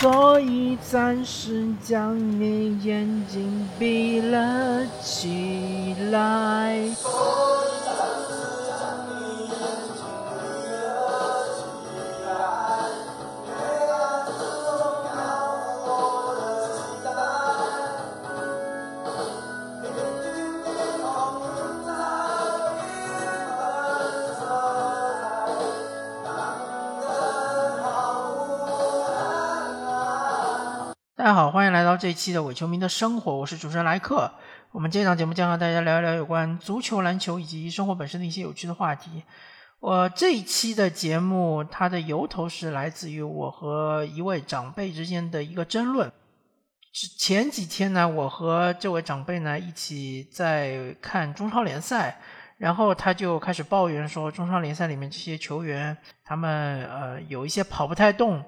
所以暂时将你眼睛闭了起来。这一期的伪球迷的生活，我是主持人莱克。我们这档节目将和大家聊一聊有关足球、篮球以及生活本身的一些有趣的话题。我这一期的节目，它的由头是来自于我和一位长辈之间的一个争论。前几天呢，我和这位长辈呢一起在看中超联赛，然后他就开始抱怨说，中超联赛里面这些球员，他们呃有一些跑不太动。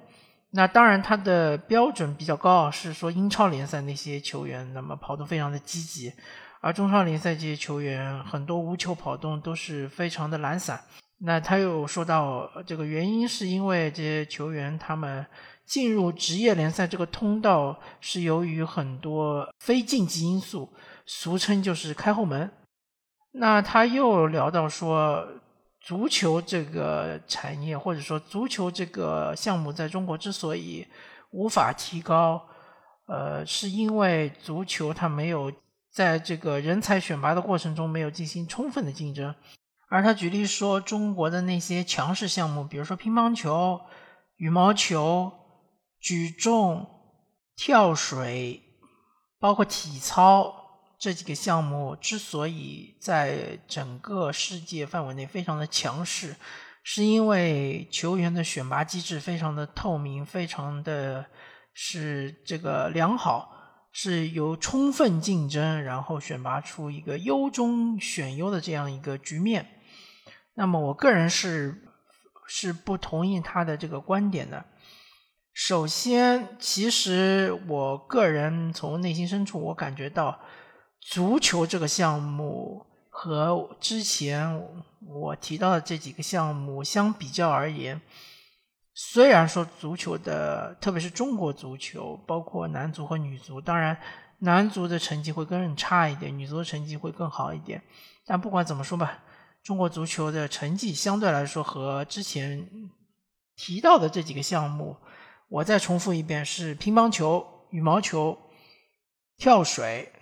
那当然，他的标准比较高，是说英超联赛那些球员，那么跑动非常的积极，而中超联赛这些球员很多无球跑动都是非常的懒散。那他又说到，这个原因是因为这些球员他们进入职业联赛这个通道是由于很多非竞技因素，俗称就是开后门。那他又聊到说。足球这个产业，或者说足球这个项目，在中国之所以无法提高，呃，是因为足球它没有在这个人才选拔的过程中没有进行充分的竞争。而他举例说，中国的那些强势项目，比如说乒乓球、羽毛球、举重、跳水，包括体操。这几个项目之所以在整个世界范围内非常的强势，是因为球员的选拔机制非常的透明，非常的是这个良好，是由充分竞争，然后选拔出一个优中选优的这样一个局面。那么，我个人是是不同意他的这个观点的。首先，其实我个人从内心深处，我感觉到。足球这个项目和之前我提到的这几个项目相比较而言，虽然说足球的，特别是中国足球，包括男足和女足，当然男足的成绩会更差一点，女足的成绩会更好一点。但不管怎么说吧，中国足球的成绩相对来说和之前提到的这几个项目，我再重复一遍：是乒乓球、羽毛球、跳水。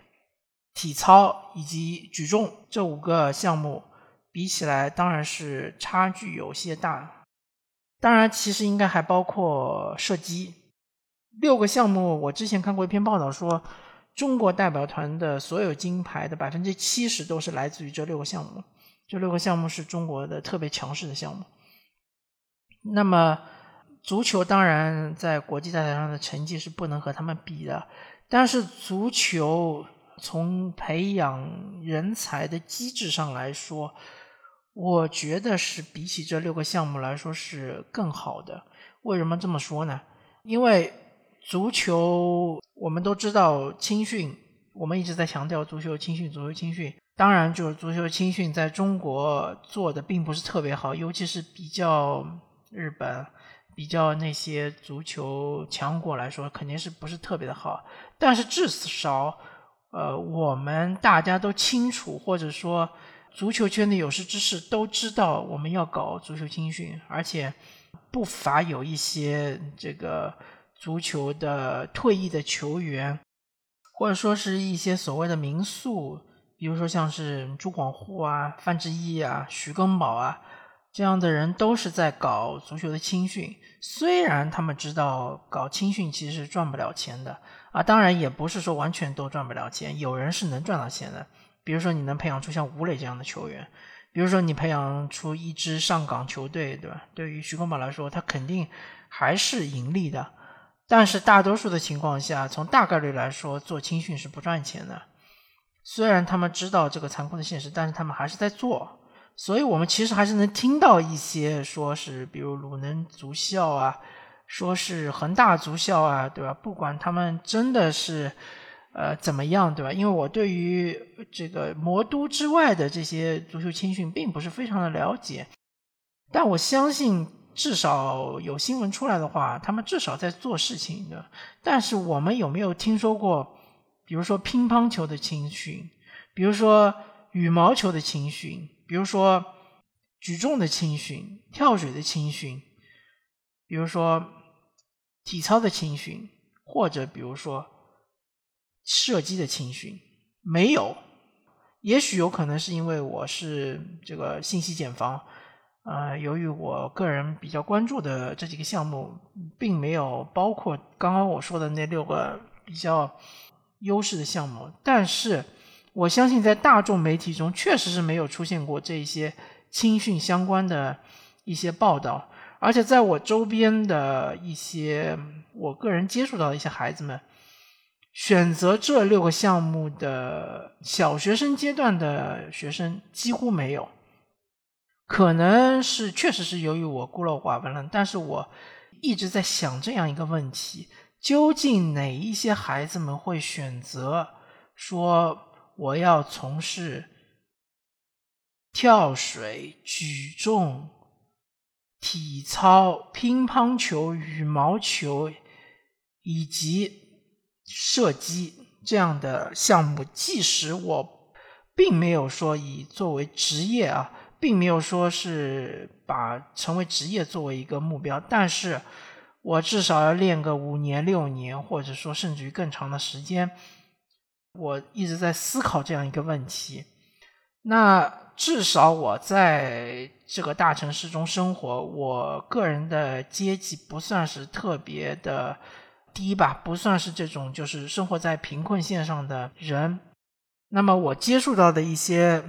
体操以及举重这五个项目比起来，当然是差距有些大。当然，其实应该还包括射击。六个项目，我之前看过一篇报道说，中国代表团的所有金牌的百分之七十都是来自于这六个项目。这六个项目是中国的特别强势的项目。那么，足球当然在国际大赛上的成绩是不能和他们比的，但是足球。从培养人才的机制上来说，我觉得是比起这六个项目来说是更好的。为什么这么说呢？因为足球我们都知道青训，我们一直在强调足球青训，足球青训。当然，就是足球青训在中国做的并不是特别好，尤其是比较日本、比较那些足球强国来说，肯定是不是特别的好。但是至少。呃，我们大家都清楚，或者说足球圈的有识之士都知道，我们要搞足球青训，而且不乏有一些这个足球的退役的球员，或者说是一些所谓的名宿，比如说像是朱广沪啊、范志毅啊、徐根宝啊这样的人，都是在搞足球的青训。虽然他们知道搞青训其实是赚不了钱的。啊，当然也不是说完全都赚不了钱，有人是能赚到钱的。比如说，你能培养出像吴磊这样的球员，比如说你培养出一支上港球队，对吧？对于徐根宝来说，他肯定还是盈利的。但是大多数的情况下，从大概率来说，做青训是不赚钱的。虽然他们知道这个残酷的现实，但是他们还是在做。所以我们其实还是能听到一些说是，比如鲁能足校啊。说是恒大足校啊，对吧？不管他们真的是，呃，怎么样，对吧？因为我对于这个魔都之外的这些足球青训并不是非常的了解，但我相信至少有新闻出来的话，他们至少在做事情的。但是我们有没有听说过，比如说乒乓球的青训，比如说羽毛球的青训，比如说举重的青训、跳水的青训，比如说体操的青训，或者比如说射击的青训，没有。也许有可能是因为我是这个信息茧房。呃，由于我个人比较关注的这几个项目，并没有包括刚刚我说的那六个比较优势的项目，但是我相信在大众媒体中确实是没有出现过这一些青训相关的一些报道，而且在我周边的一些我个人接触到的一些孩子们，选择这六个项目的小学生阶段的学生几乎没有。可能是确实是由于我孤陋寡闻了，但是我一直在想这样一个问题：究竟哪一些孩子们会选择说我要从事跳水、举重、体操、乒乓球、羽毛球以及射击这样的项目？即使我并没有说以作为职业啊。并没有说是把成为职业作为一个目标，但是我至少要练个五年六年，或者说甚至于更长的时间。我一直在思考这样一个问题。那至少我在这个大城市中生活，我个人的阶级不算是特别的低吧，不算是这种就是生活在贫困线上的人。那么我接触到的一些。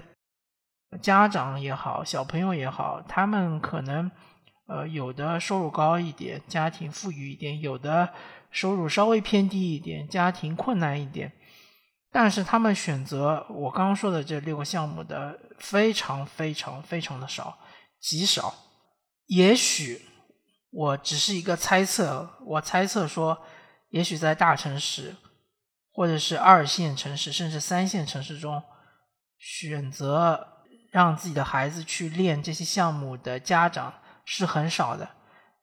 家长也好，小朋友也好，他们可能，呃，有的收入高一点，家庭富裕一点；有的收入稍微偏低一点，家庭困难一点。但是他们选择我刚刚说的这六个项目的非常非常非常的少，极少。也许我只是一个猜测，我猜测说，也许在大城市，或者是二线城市，甚至三线城市中，选择。让自己的孩子去练这些项目的家长是很少的，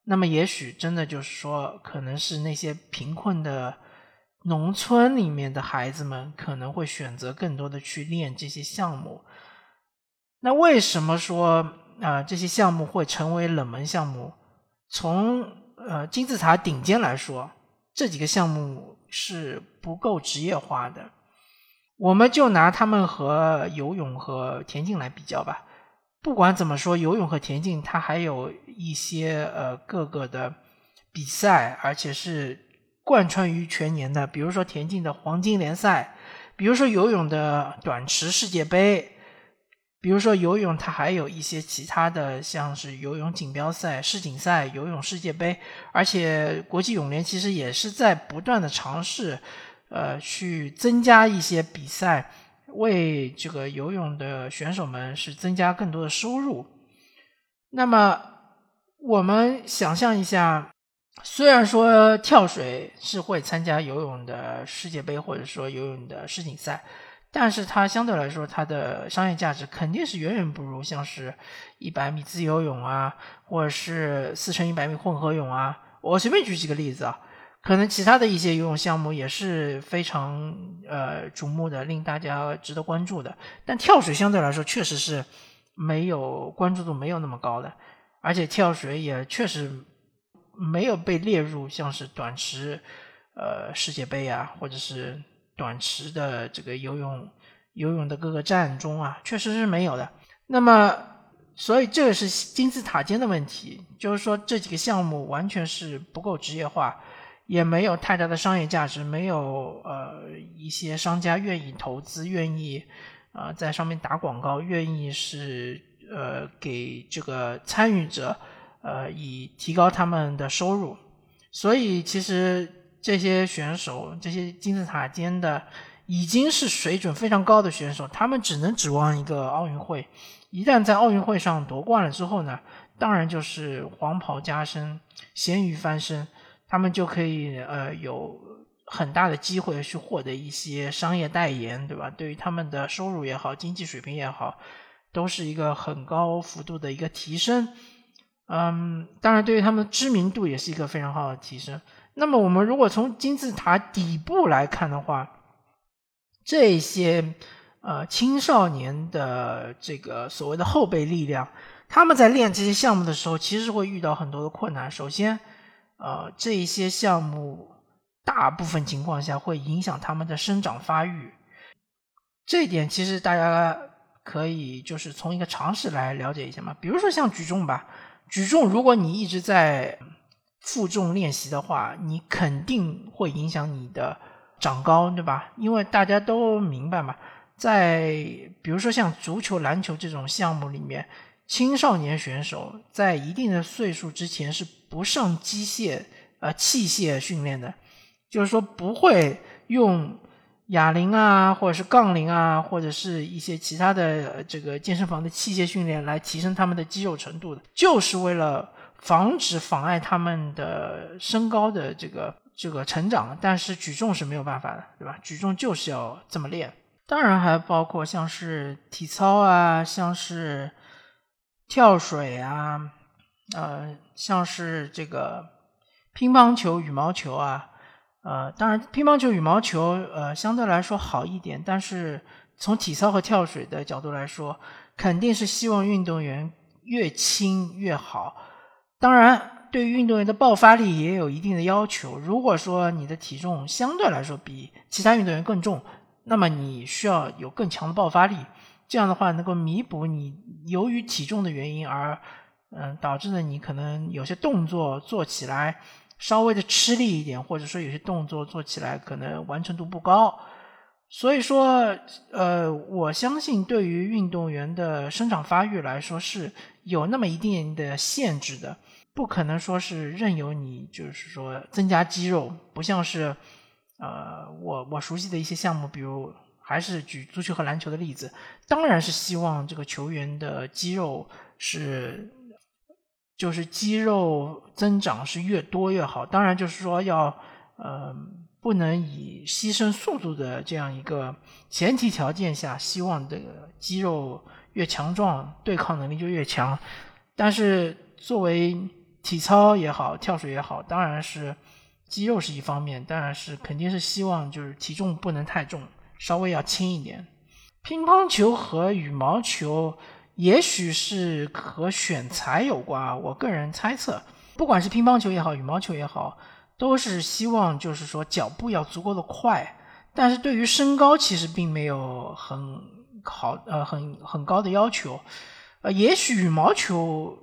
那么也许真的就是说，可能是那些贫困的农村里面的孩子们可能会选择更多的去练这些项目。那为什么说啊这些项目会成为冷门项目？从呃金字塔顶尖来说，这几个项目是不够职业化的。我们就拿他们和游泳和田径来比较吧。不管怎么说，游泳和田径它还有一些呃各个的比赛，而且是贯穿于全年的。比如说田径的黄金联赛，比如说游泳的短池世界杯，比如说游泳它还有一些其他的，像是游泳锦标赛、世锦赛、游泳世界杯。而且国际泳联其实也是在不断的尝试。呃，去增加一些比赛，为这个游泳的选手们是增加更多的收入。那么，我们想象一下，虽然说跳水是会参加游泳的世界杯或者说游泳的世锦赛，但是它相对来说，它的商业价值肯定是远远不如像是一百米自由泳啊，或者是四乘一百米混合泳啊。我随便举几个例子啊。可能其他的一些游泳项目也是非常呃瞩目的，令大家值得关注的。但跳水相对来说确实是没有关注度没有那么高的，而且跳水也确实没有被列入像是短池呃世界杯啊，或者是短池的这个游泳游泳的各个站中啊，确实是没有的。那么，所以这个是金字塔尖的问题，就是说这几个项目完全是不够职业化。也没有太大的商业价值，没有呃一些商家愿意投资，愿意啊在上面打广告，愿意是呃给这个参与者呃以提高他们的收入。所以其实这些选手，这些金字塔尖的已经是水准非常高的选手，他们只能指望一个奥运会。一旦在奥运会上夺冠了之后呢，当然就是黄袍加身，咸鱼翻身。他们就可以呃有很大的机会去获得一些商业代言，对吧？对于他们的收入也好，经济水平也好，都是一个很高幅度的一个提升。嗯，当然对于他们的知名度也是一个非常好的提升。那么我们如果从金字塔底部来看的话，这些呃青少年的这个所谓的后备力量，他们在练这些项目的时候，其实会遇到很多的困难。首先，呃，这一些项目大部分情况下会影响他们的生长发育，这一点其实大家可以就是从一个常识来了解一下嘛。比如说像举重吧，举重如果你一直在负重练习的话，你肯定会影响你的。长高，对吧？因为大家都明白嘛，在比如说像足球、篮球这种项目里面，青少年选手在一定的岁数之前是不上机械呃器械训练的，就是说不会用哑铃啊，或者是杠铃啊，或者是一些其他的这个健身房的器械训练来提升他们的肌肉程度的，就是为了防止妨碍他们的身高的这个。这个成长，但是举重是没有办法的，对吧？举重就是要这么练。当然还包括像是体操啊，像是跳水啊，呃，像是这个乒乓球、羽毛球啊，呃，当然乒乓球、羽毛球呃相对来说好一点，但是从体操和跳水的角度来说，肯定是希望运动员越轻越好。当然。对于运动员的爆发力也有一定的要求。如果说你的体重相对来说比其他运动员更重，那么你需要有更强的爆发力，这样的话能够弥补你由于体重的原因而嗯导致的你可能有些动作做起来稍微的吃力一点，或者说有些动作做起来可能完成度不高。所以说，呃，我相信对于运动员的生长发育来说是有那么一定的限制的。不可能说是任由你，就是说增加肌肉，不像是，呃，我我熟悉的一些项目，比如还是举足球和篮球的例子，当然是希望这个球员的肌肉是，就是肌肉增长是越多越好。当然就是说要，呃，不能以牺牲速度的这样一个前提条件下，希望这个肌肉越强壮，对抗能力就越强。但是作为体操也好，跳水也好，当然是肌肉是一方面，当然是肯定是希望就是体重不能太重，稍微要轻一点。乒乓球和羽毛球也许是和选材有关啊，我个人猜测，不管是乒乓球也好，羽毛球也好，都是希望就是说脚步要足够的快，但是对于身高其实并没有很好呃很很高的要求，呃，也许羽毛球。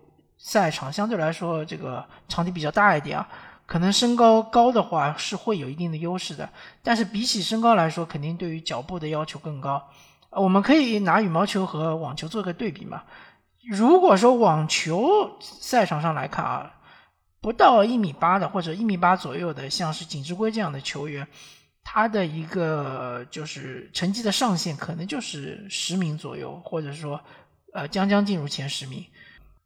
赛场相对来说，这个场地比较大一点啊，可能身高高的话是会有一定的优势的。但是比起身高来说，肯定对于脚步的要求更高。我们可以拿羽毛球和网球做个对比嘛。如果说网球赛场上来看啊，不到一米八的或者一米八左右的，像是锦织圭这样的球员，他的一个就是成绩的上限可能就是十名左右，或者说呃将将进入前十名。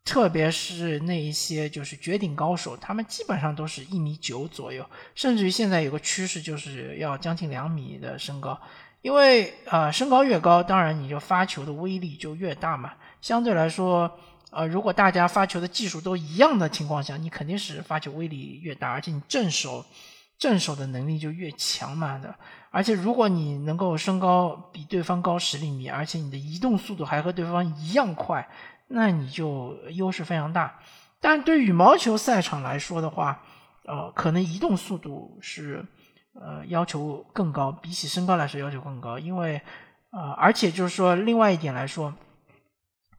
特别是那一些就是绝顶高手，他们基本上都是一米九左右，甚至于现在有个趋势就是要将近两米的身高，因为呃身高越高，当然你就发球的威力就越大嘛。相对来说，呃如果大家发球的技术都一样的情况下，你肯定是发球威力越大，而且你正手正手的能力就越强嘛的。而且如果你能够身高比对方高十厘米，而且你的移动速度还和对方一样快。那你就优势非常大，但对羽毛球赛场来说的话，呃，可能移动速度是呃要求更高，比起身高来说要求更高，因为呃，而且就是说另外一点来说，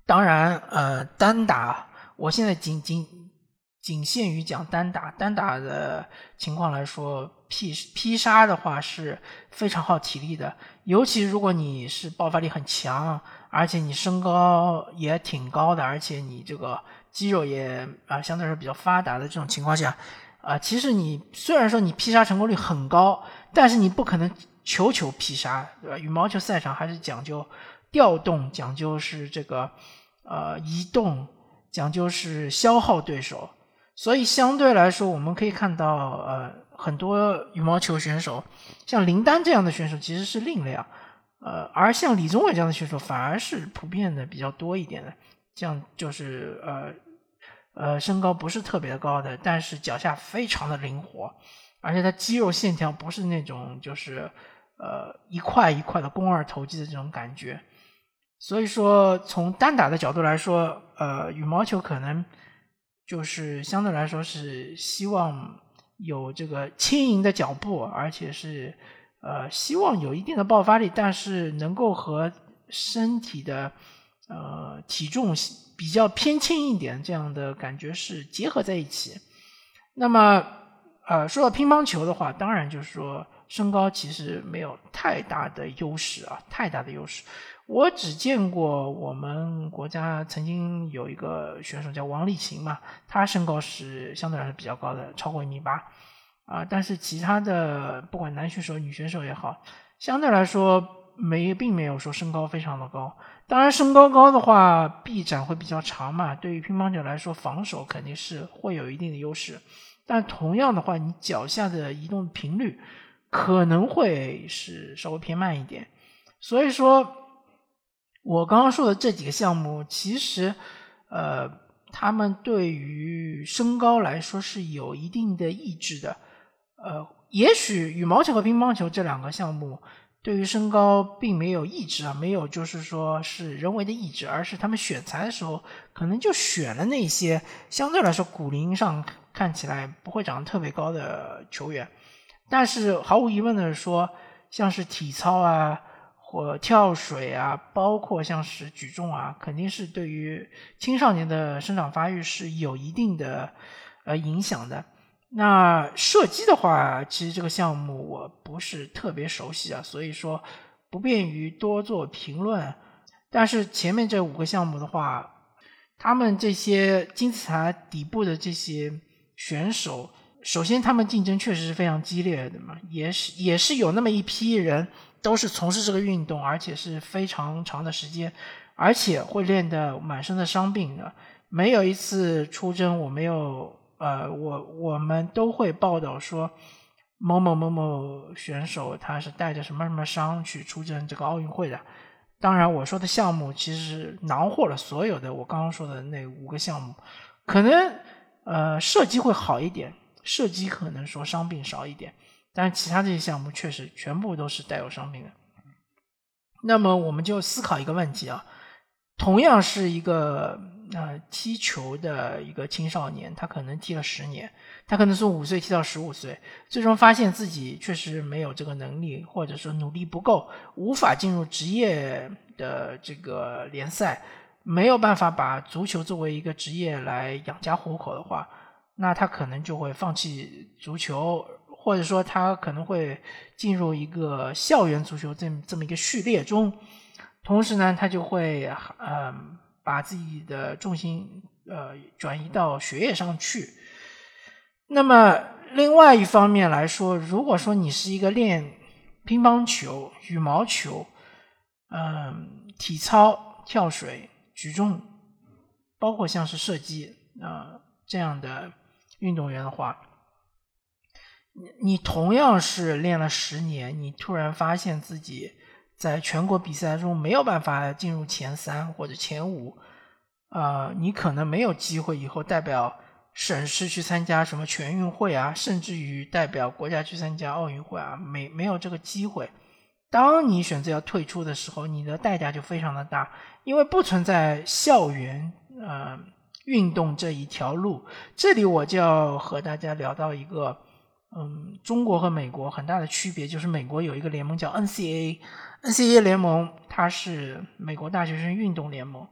当然呃单打，我现在仅仅仅限于讲单打，单打的情况来说，劈劈杀的话是非常耗体力的，尤其如果你是爆发力很强。而且你身高也挺高的，而且你这个肌肉也啊相对来说比较发达的这种情况下，啊，其实你虽然说你劈杀成功率很高，但是你不可能球球劈杀，对吧？羽毛球赛场还是讲究调动，讲究是这个呃移动，讲究是消耗对手，所以相对来说，我们可以看到呃很多羽毛球选手，像林丹这样的选手其实是另类啊。呃，而像李宗伟这样的选手反而是普遍的比较多一点的，这样就是呃呃，身高不是特别高的，但是脚下非常的灵活，而且他肌肉线条不是那种就是呃一块一块的肱二头肌的这种感觉。所以说，从单打的角度来说，呃，羽毛球可能就是相对来说是希望有这个轻盈的脚步，而且是呃希望有一定的爆发力，但是能够和身体的呃体重比较偏轻一点这样的感觉是结合在一起。那么，呃，说到乒乓球的话，当然就是说身高其实没有太大的优势啊，太大的优势。我只见过我们国家曾经有一个选手叫王励勤嘛，他身高是相对来说比较高的，超过一米八啊。但是其他的不管男选手、女选手也好，相对来说没并没有说身高非常的高。当然，身高高的话，臂展会比较长嘛，对于乒乓球来说，防守肯定是会有一定的优势。但同样的话，你脚下的移动频率可能会是稍微偏慢一点，所以说。我刚刚说的这几个项目，其实，呃，他们对于身高来说是有一定的抑制的。呃，也许羽毛球和乒乓球这两个项目对于身高并没有抑制啊，没有就是说是人为的抑制，而是他们选材的时候可能就选了那些相对来说骨龄上看起来不会长得特别高的球员。但是毫无疑问的说，像是体操啊。或跳水啊，包括像是举重啊，肯定是对于青少年的生长发育是有一定的呃影响的。那射击的话，其实这个项目我不是特别熟悉啊，所以说不便于多做评论。但是前面这五个项目的话，他们这些金字塔底部的这些选手，首先他们竞争确实是非常激烈的嘛，也是也是有那么一批人。都是从事这个运动，而且是非常长的时间，而且会练得满身的伤病的。没有一次出征，我没有呃，我我们都会报道说某某某某选手他是带着什么什么伤去出征这个奥运会的。当然，我说的项目其实囊括了所有的我刚刚说的那五个项目，可能呃射击会好一点，射击可能说伤病少一点。但是其他这些项目确实全部都是带有伤病的。那么我们就思考一个问题啊，同样是一个呃踢球的一个青少年，他可能踢了十年，他可能从五岁踢到十五岁，最终发现自己确实没有这个能力，或者说努力不够，无法进入职业的这个联赛，没有办法把足球作为一个职业来养家糊口的话，那他可能就会放弃足球。或者说他可能会进入一个校园足球这这么一个序列中，同时呢，他就会嗯把自己的重心呃转移到学业上去。那么另外一方面来说，如果说你是一个练乒乓球、羽毛球、嗯体操、跳水、举重，包括像是射击啊这样的运动员的话。你同样是练了十年，你突然发现自己在全国比赛中没有办法进入前三或者前五，啊，你可能没有机会以后代表省市去参加什么全运会啊，甚至于代表国家去参加奥运会啊，没没有这个机会。当你选择要退出的时候，你的代价就非常的大，因为不存在校园呃运动这一条路。这里我就要和大家聊到一个。嗯，中国和美国很大的区别就是，美国有一个联盟叫 N C A NCAA 联盟它是美国大学生运动联盟，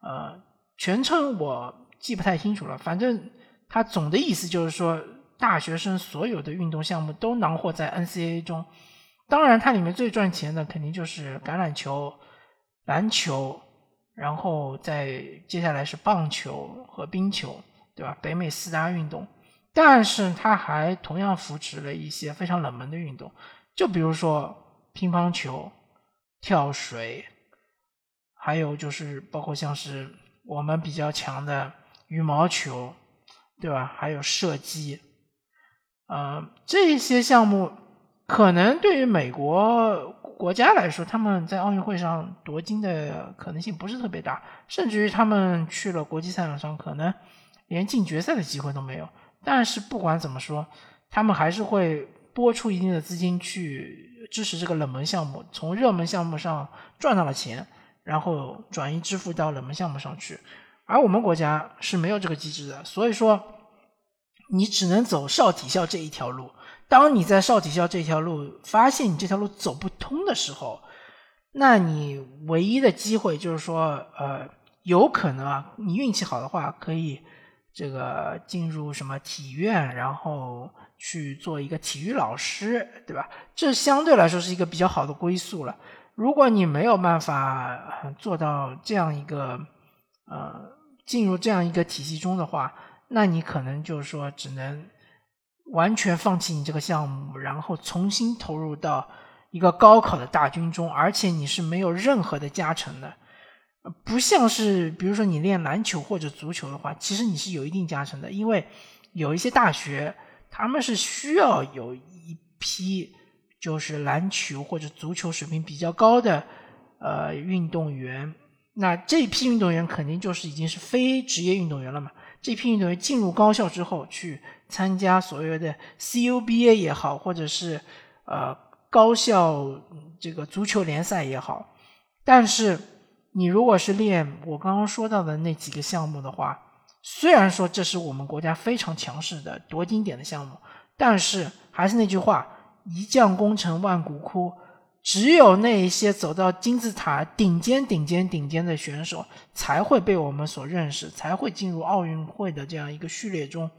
呃，全称我记不太清楚了，反正它总的意思就是说，大学生所有的运动项目都囊括在 NCAA 中。当然，它里面最赚钱的肯定就是橄榄球、篮球，然后再接下来是棒球和冰球，对吧？北美四大运动。但是它还同样扶持了一些非常冷门的运动，就比如说乒乓球、跳水，还有就是包括像是我们比较强的羽毛球，对吧？还有射击，呃，这些项目可能对于美国国家来说，他们在奥运会上夺金的可能性不是特别大，甚至于他们去了国际赛场上，可能连进决赛的机会都没有。但是不管怎么说，他们还是会拨出一定的资金去支持这个冷门项目，从热门项目上赚到了钱，然后转移支付到冷门项目上去。而我们国家是没有这个机制的，所以说你只能走少体校这一条路。当你在少体校这条路发现你这条路走不通的时候，那你唯一的机会就是说，呃，有可能啊，你运气好的话，可以这个进入什么体院，然后去做一个体育老师，对吧？这相对来说是一个比较好的归宿了。如果你没有办法做到这样一个，呃，进入这样一个体系中的话，那你可能就是说只能。完全放弃你这个项目，然后重新投入到一个高考的大军中，而且你是没有任何的加成的，不像是比如说你练篮球或者足球的话，其实你是有一定加成的，因为有一些大学他们是需要有一批就是篮球或者足球水平比较高的呃运动员，那这批运动员肯定就是已经是非职业运动员了嘛。这批运动员进入高校之后，去参加所谓的 CUBA 也好，或者是呃高校这个足球联赛也好。但是你如果是练我刚刚说到的那几个项目的话，虽然说这是我们国家非常强势的夺金点的项目，但是还是那句话：一将功成万骨枯。只有那一些走到金字塔顶尖、顶尖、顶尖的选手，才会被我们所认识，才会进入奥运会的这样一个序列中。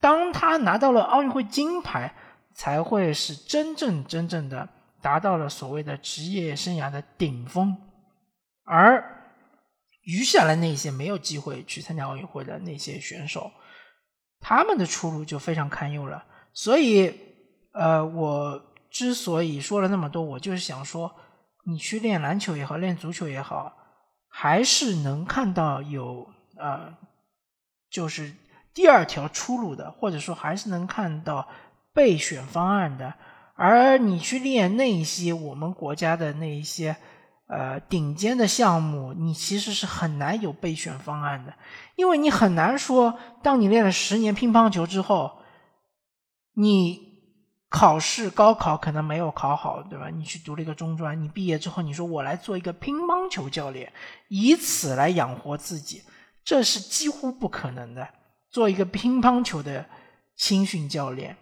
当他拿到了奥运会金牌，才会是真正真正的达到了所谓的职业生涯的顶峰。而余下来那些没有机会去参加奥运会的那些选手，他们的出路就非常堪忧了。所以，呃，我。之所以说了那么多，我就是想说，你去练篮球也好，练足球也好，还是能看到有呃，就是第二条出路的，或者说还是能看到备选方案的。而你去练那一些我们国家的那一些呃顶尖的项目，你其实是很难有备选方案的，因为你很难说，当你练了十年乒乓球之后，你。考试高考可能没有考好，对吧？你去读了一个中专，你毕业之后，你说我来做一个乒乓球教练，以此来养活自己，这是几乎不可能的。做一个乒乓球的青训教练，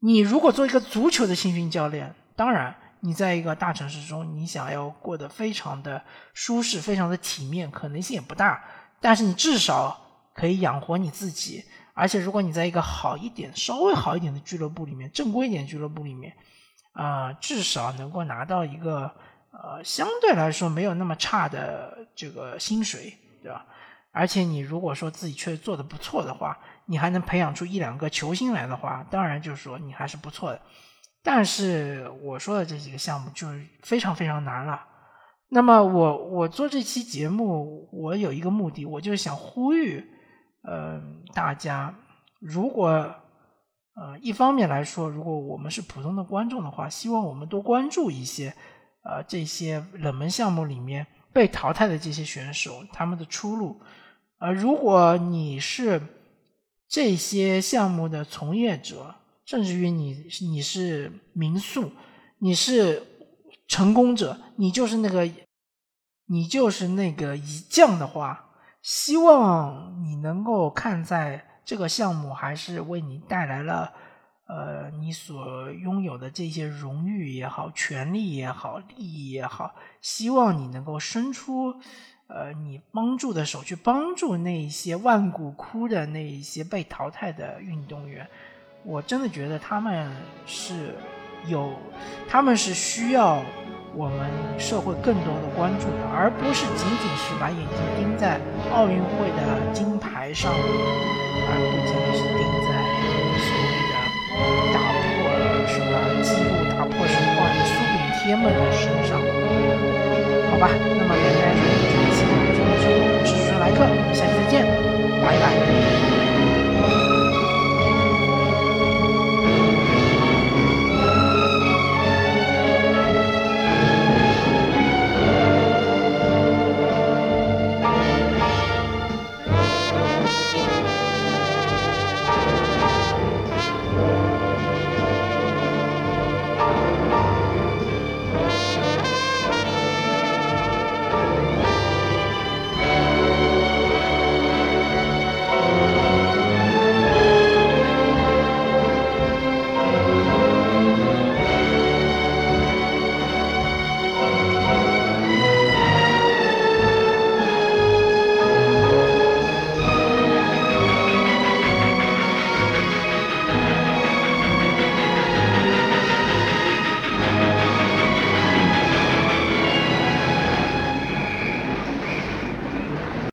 你如果做一个足球的青训教练，当然你在一个大城市中，你想要过得非常的舒适、非常的体面，可能性也不大。但是你至少可以养活你自己。而且，如果你在一个好一点、稍微好一点的俱乐部里面，正规一点俱乐部里面，啊，至少能够拿到一个呃相对来说没有那么差的这个薪水，对吧？而且你如果说自己确实做的不错的话，你还能培养出一两个球星来的话，当然就是说你还是不错的。但是我说的这几个项目就非常非常难了。那么我我做这期节目，我有一个目的，我就是想呼吁。嗯，大家如果呃一方面来说，如果我们是普通的观众的话，希望我们多关注一些呃这些冷门项目里面被淘汰的这些选手他们的出路。呃，如果你是这些项目的从业者，甚至于你你是民宿，你是成功者，你就是那个你就是那个一将的话。希望你能够看在这个项目还是为你带来了，呃，你所拥有的这些荣誉也好、权利也好、利益也好，希望你能够伸出，呃，你帮助的手去帮助那一些万骨枯的那一些被淘汰的运动员。我真的觉得他们是有他们是需要我们社会更多的关注的而不是仅仅是把眼睛盯在奥运会的金牌上而不仅仅是盯在所谓的打破什么记录打破什么苏炳添们的身上。好吧那么本期视频就到这里结束我是主持人来客我们下期再见拜拜。